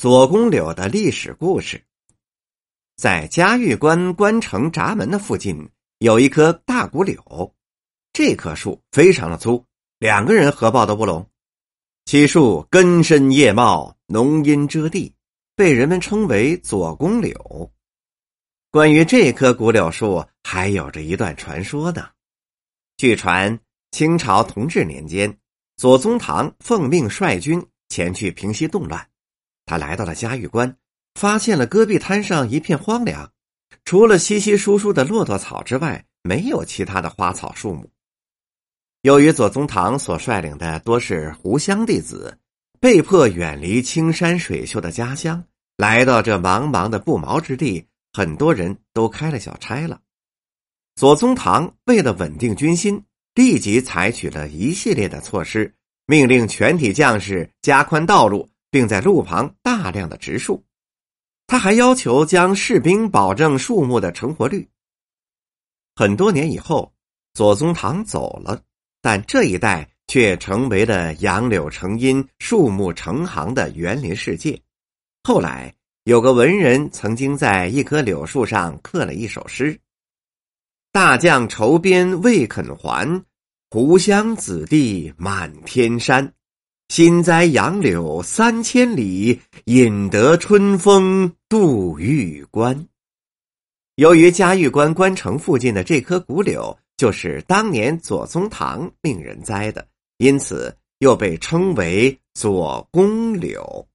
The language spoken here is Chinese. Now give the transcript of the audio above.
左公柳的历史故事。在嘉峪关关城闸门的附近有一棵大古柳，这棵树非常的粗，两个人合抱都不拢。其树根深叶茂，浓荫遮地，被人们称为左公柳。关于这棵古柳树，还有着一段传说呢。据传，清朝同治年间，左宗棠奉命率军前去平息动乱。他来到了嘉峪关，发现了戈壁滩上一片荒凉，除了稀稀疏疏的骆驼草之外，没有其他的花草树木。由于左宗棠所率领的多是湖湘弟子，被迫远离青山水秀的家乡，来到这茫茫的不毛之地，很多人都开了小差了。左宗棠为了稳定军心，立即采取了一系列的措施，命令全体将士加宽道路。并在路旁大量的植树，他还要求将士兵保证树木的成活率。很多年以后，左宗棠走了，但这一带却成为了杨柳成荫、树木成行的园林世界。后来，有个文人曾经在一棵柳树上刻了一首诗：“大将筹边未肯还，湖湘子弟满天山。”新栽杨柳三千里，引得春风度玉关。由于嘉峪关关城附近的这棵古柳就是当年左宗棠命人栽的，因此又被称为左公柳。